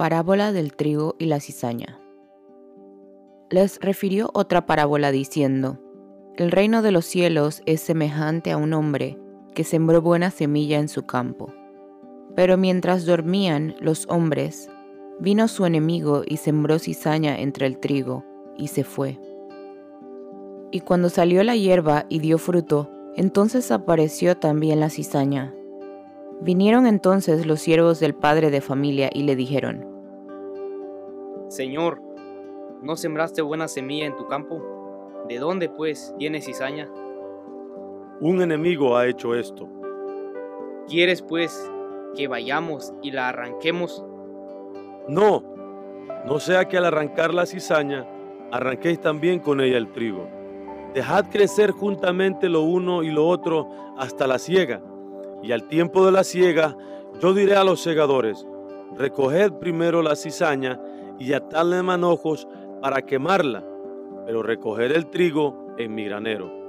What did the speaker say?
Parábola del trigo y la cizaña. Les refirió otra parábola diciendo, El reino de los cielos es semejante a un hombre que sembró buena semilla en su campo. Pero mientras dormían los hombres, vino su enemigo y sembró cizaña entre el trigo, y se fue. Y cuando salió la hierba y dio fruto, entonces apareció también la cizaña. Vinieron entonces los siervos del padre de familia y le dijeron, Señor, ¿no sembraste buena semilla en tu campo? ¿De dónde, pues, tienes cizaña? Un enemigo ha hecho esto. ¿Quieres, pues, que vayamos y la arranquemos? No, no sea que al arrancar la cizaña, arranquéis también con ella el trigo. Dejad crecer juntamente lo uno y lo otro hasta la siega. Y al tiempo de la siega, yo diré a los segadores, recoged primero la cizaña y atadle manojos para quemarla, pero recoger el trigo en mi granero.